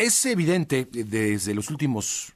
es evidente desde los últimos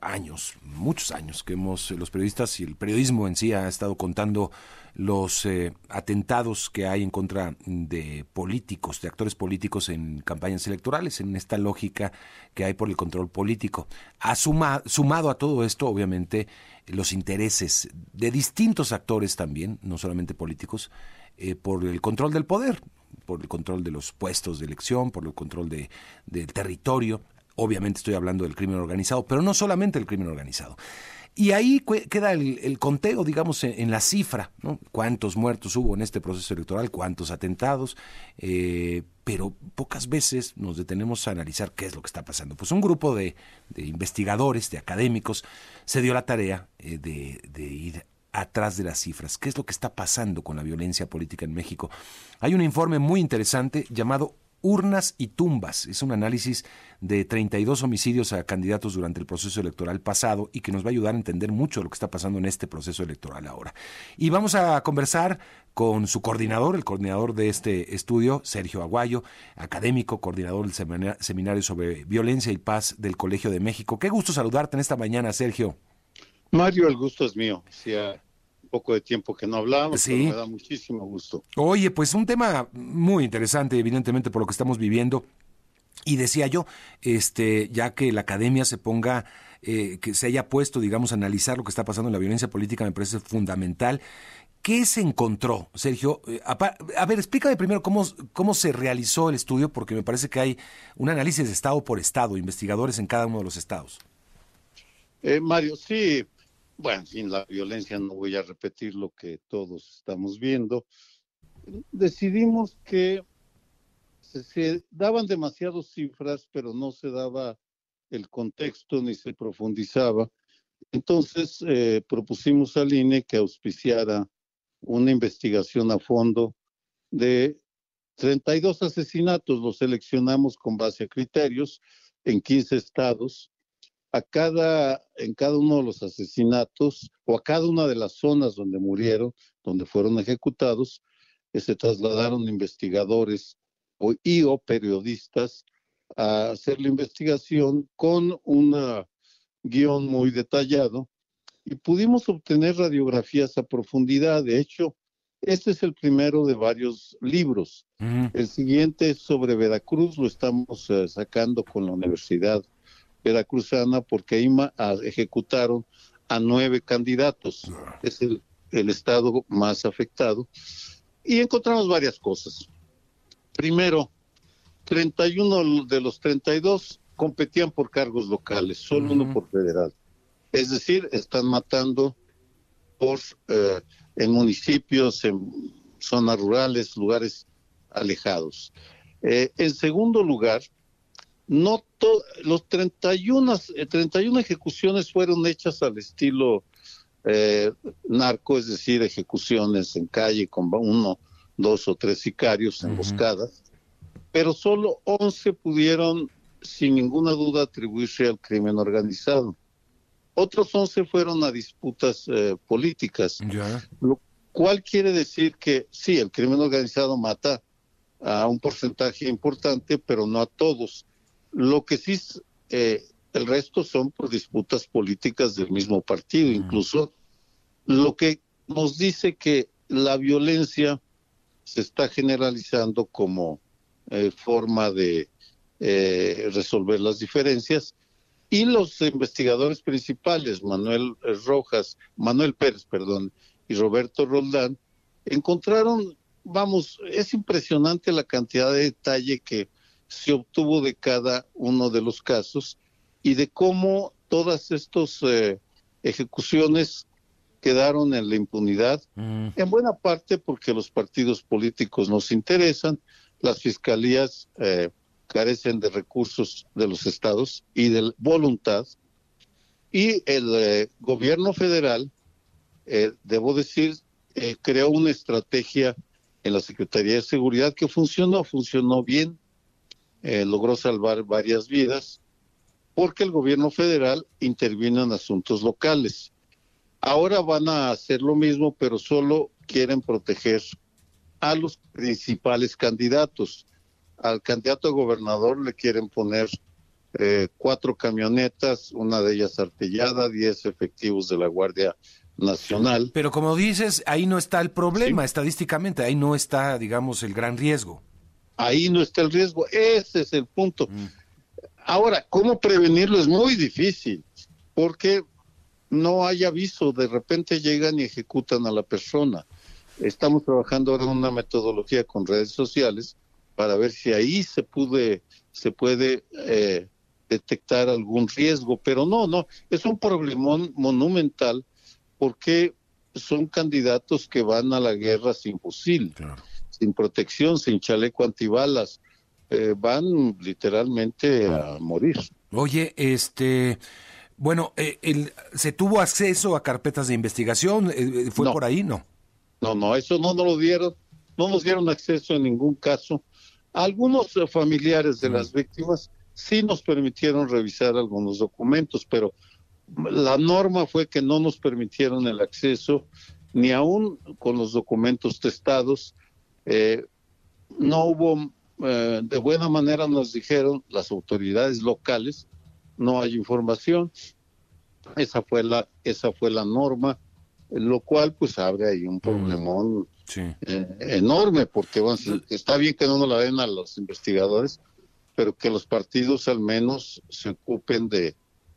años, muchos años, que hemos, los periodistas y el periodismo en sí ha estado contando los eh, atentados que hay en contra de políticos, de actores políticos en campañas electorales, en esta lógica que hay por el control político. Ha sumado a todo esto, obviamente, los intereses de distintos actores también, no solamente políticos, eh, por el control del poder, por el control de los puestos de elección, por el control de, del territorio. Obviamente estoy hablando del crimen organizado, pero no solamente el crimen organizado. Y ahí queda el, conteo, digamos, en, la cifra, ¿no? Cuántos muertos hubo en este proceso electoral, cuántos atentados, eh, pero pocas veces nos detenemos a analizar qué es lo que está pasando. Pues un grupo de, investigadores, de académicos, se dio la tarea eh, de, de ir atrás de las cifras. ¿Qué es lo que está pasando con la violencia política en México? Hay un informe muy interesante llamado urnas y tumbas. Es un análisis de 32 homicidios a candidatos durante el proceso electoral pasado y que nos va a ayudar a entender mucho lo que está pasando en este proceso electoral ahora. Y vamos a conversar con su coordinador, el coordinador de este estudio, Sergio Aguayo, académico, coordinador del seminario sobre violencia y paz del Colegio de México. Qué gusto saludarte en esta mañana, Sergio. Mario, el gusto es mío poco de tiempo que no hablábamos, sí. me da muchísimo gusto. Oye, pues un tema muy interesante, evidentemente, por lo que estamos viviendo. Y decía yo, este, ya que la academia se ponga, eh, que se haya puesto, digamos, a analizar lo que está pasando en la violencia política, me parece fundamental. ¿Qué se encontró, Sergio? Eh, a, ver, explícame primero cómo, cómo se realizó el estudio, porque me parece que hay un análisis de estado por estado, investigadores en cada uno de los estados. Eh, Mario, sí, bueno, sin la violencia no voy a repetir lo que todos estamos viendo. Decidimos que se, daban demasiadas cifras, pero no se daba el contexto ni se profundizaba. Entonces eh, propusimos al INE que auspiciara una investigación a fondo de 32 asesinatos, los seleccionamos con base a criterios en 15 estados a cada, en cada uno de los asesinatos o a cada una de las zonas donde murieron, donde fueron ejecutados, eh, se trasladaron investigadores o, y o periodistas a hacer la investigación con un guion muy detallado y pudimos obtener radiografías a profundidad. De hecho, este es el primero de varios libros. El siguiente es sobre Veracruz, lo estamos eh, sacando con la Universidad veracruzana porque ahí ejecutaron a nueve candidatos. Es el, estado más afectado. Y encontramos varias cosas. Primero, 31 de los 32 competían por cargos locales, solo uno por federal. Es decir, están matando por eh, en municipios, en zonas rurales, lugares alejados. Eh, en segundo lugar, no los 31, 31 eh, ejecuciones fueron hechas al estilo eh, narco, es decir, ejecuciones en calle con uno, dos o tres sicarios emboscadas, pero solo 11 pudieron sin ninguna duda atribuirse al crimen organizado. Otros 11 fueron a disputas eh, políticas, lo cual quiere decir que sí, el crimen organizado mata a un porcentaje importante, pero no a todos lo que sí, eh, el resto son por disputas políticas del mismo partido, incluso lo que nos dice que la violencia se está generalizando como eh, forma de eh, resolver las diferencias y los investigadores principales, Manuel Rojas, Manuel Pérez, perdón, y Roberto Roldán, encontraron, vamos, es impresionante la cantidad de detalle que se obtuvo de cada uno de los casos y de cómo todas estas eh, ejecuciones quedaron en la impunidad, mm. en buena parte porque los partidos políticos nos interesan, las fiscalías eh, carecen de recursos de los estados y de voluntad, y el eh, gobierno federal, debo decir, creó una estrategia en la Secretaría de Seguridad que funcionó, funcionó bien, eh, logró salvar varias vidas porque el gobierno federal intervino en asuntos locales. Ahora van a hacer lo mismo, pero solo quieren proteger a los principales candidatos. Al candidato a gobernador le quieren poner eh, cuatro camionetas, una de ellas artillada, diez efectivos de la Guardia Nacional. Pero como dices, ahí no está el problema estadísticamente, ahí no está, digamos, el gran riesgo. Ahí no está el riesgo, ese es el punto. Mm. Ahora, ¿cómo prevenirlo? Es muy difícil, porque no hay aviso, de repente llegan y ejecutan a la persona. Estamos trabajando ahora en una metodología con redes sociales para ver si ahí se puede, se puede eh, detectar algún riesgo, pero no, no, es un problemón monumental porque son candidatos que van a la guerra sin fusil, sin protección, sin chaleco antibalas, eh, van literalmente a morir. Oye, este, bueno, eh, el, ¿se tuvo acceso a carpetas de investigación? Eh, ¿Fue por ahí? No. No, no, eso no nos lo dieron, no nos dieron acceso en ningún caso. Algunos familiares de las víctimas sí nos permitieron revisar algunos documentos, pero la norma fue que no nos permitieron el acceso ni aún con los documentos testados. Eh, no hubo, eh, de buena manera nos dijeron las autoridades locales, no hay información. Esa fue la, esa fue la norma, lo cual pues abre ahí un problemón eh, enorme, porque está bien que no nos la den a los investigadores, pero que los partidos al menos se ocupen de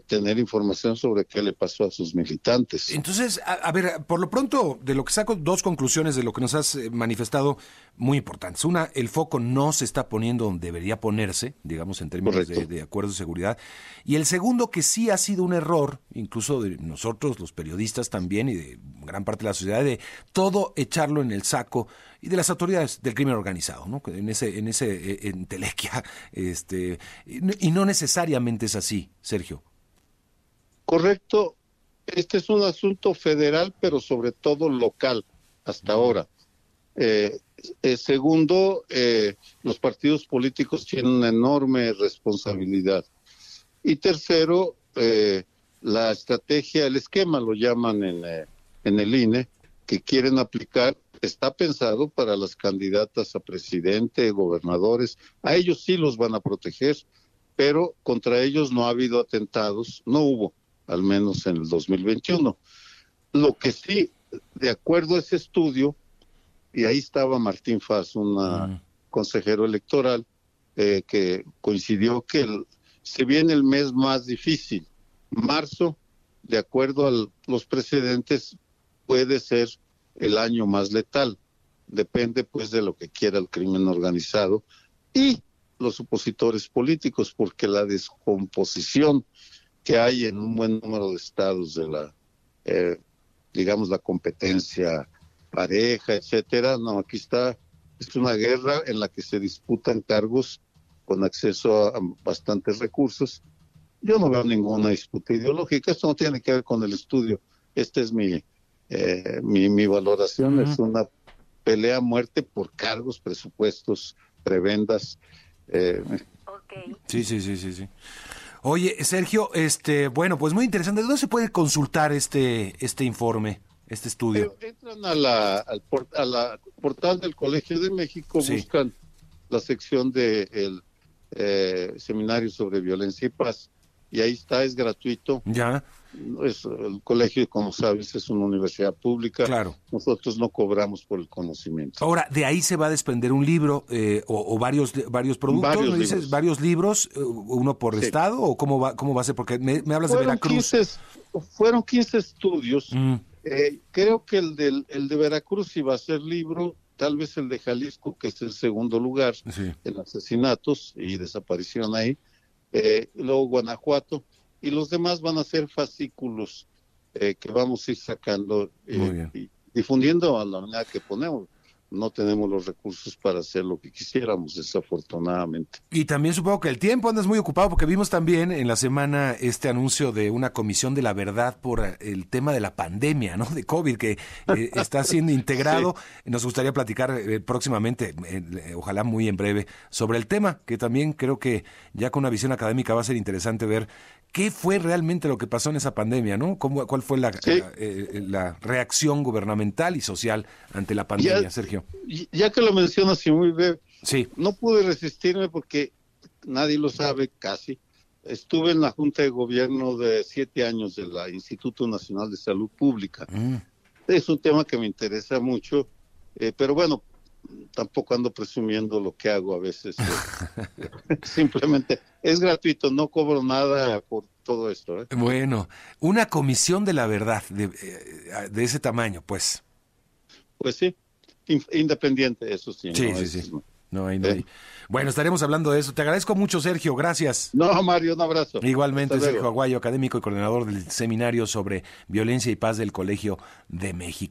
tener información sobre qué le pasó a sus militantes. Entonces, a, ver, por lo pronto, de lo que saco dos conclusiones de lo que nos has eh, manifestado muy importantes. Una, el foco no se está poniendo donde debería ponerse, digamos, en términos de, de, acuerdos de seguridad. Y el segundo, que sí ha sido un error, incluso de nosotros, los periodistas también, y de gran parte de la sociedad, de todo echarlo en el saco y de las autoridades del crimen organizado, ¿no? En ese, en ese eh, entelequia, este, y no necesariamente es así, Sergio. Correcto, este es un asunto federal, pero sobre todo local hasta ahora. Eh, eh, segundo, los partidos políticos tienen una enorme responsabilidad. Y tercero, la estrategia, el esquema lo llaman en, en el INE, que quieren aplicar está pensado para las candidatas a presidente, gobernadores. A ellos sí los van a proteger, pero contra ellos no ha habido atentados, no hubo, al menos en el 2021. Lo que sí, de acuerdo a ese estudio, y ahí estaba Martín Faz, un consejero electoral, eh, que coincidió que se viene el mes más difícil. Marzo, de acuerdo a los precedentes, puede ser el año más letal. Depende pues de lo que quiera el crimen organizado y los opositores políticos, porque la descomposición que hay en un buen número de estados de la, eh, digamos, la competencia pareja, etcétera, no, aquí está, es una guerra en la que se disputan cargos con acceso a bastantes recursos. Yo no veo ninguna disputa ideológica, esto no tiene que ver con el estudio, este es mi, eh, mi, valoración es una pelea a muerte por cargos, presupuestos, prebendas. Eh. Sí, sí, sí, sí, sí. Oye, Sergio, este, bueno, pues muy interesante. ¿Dónde se puede consultar este, este informe, este estudio? Eh, entran a la, al a la portal del Colegio de México, buscan la sección del de eh, seminario sobre violencia y paz y ahí está, es gratuito. Ya. Es, el colegio, como sabes, es una universidad pública. Claro. Nosotros no cobramos por el conocimiento. Ahora, de ahí se va a desprender un libro eh, o, varios varios productos, varios libros. dices? ¿Varios libros? Eh, ¿Uno por estado o cómo va, cómo va a ser? Porque me, hablas de Veracruz. fueron 15 estudios. Mm. Eh, creo que el, del, el de Veracruz iba a ser libro, tal vez el de Jalisco, que es el segundo lugar en asesinatos y desaparición ahí eh, luego Guanajuato, y los demás van a ser fascículos eh, que vamos a ir sacando eh, y difundiendo a la manera que ponemos no tenemos los recursos para hacer lo que quisiéramos, desafortunadamente. Y también supongo que el tiempo andas muy ocupado porque vimos también en la semana este anuncio de una comisión de la verdad por el tema de la pandemia, ¿no? De COVID que eh, está siendo integrado. Nos gustaría platicar eh, próximamente, eh, ojalá muy en breve, sobre el tema, que también creo que ya con una visión académica va a ser interesante ver qué fue realmente lo que pasó en esa pandemia, ¿no? ¿Cómo, ¿Cuál fue la, la, reacción gubernamental y social ante la pandemia, Sergio? Ya que lo mencionas y muy breve, sí. no pude resistirme porque nadie lo sabe casi, estuve en la Junta de Gobierno de siete años del Instituto Nacional de Salud Pública. Mm. Es un tema que me interesa mucho, eh, pero bueno, tampoco ando presumiendo lo que hago a veces. Eh. Simplemente es gratuito, no cobro nada por todo esto. ¿eh? Bueno, una comisión de la verdad de, de ese tamaño, pues. Pues sí, independiente, eso sí. Sí, sí, sí. No hay, Bueno, estaremos hablando de eso. Te agradezco mucho, Sergio. Gracias. No, Mario, un abrazo. Igualmente, Sergio Aguayo, académico y coordinador del Seminario sobre Violencia y Paz del Colegio de México.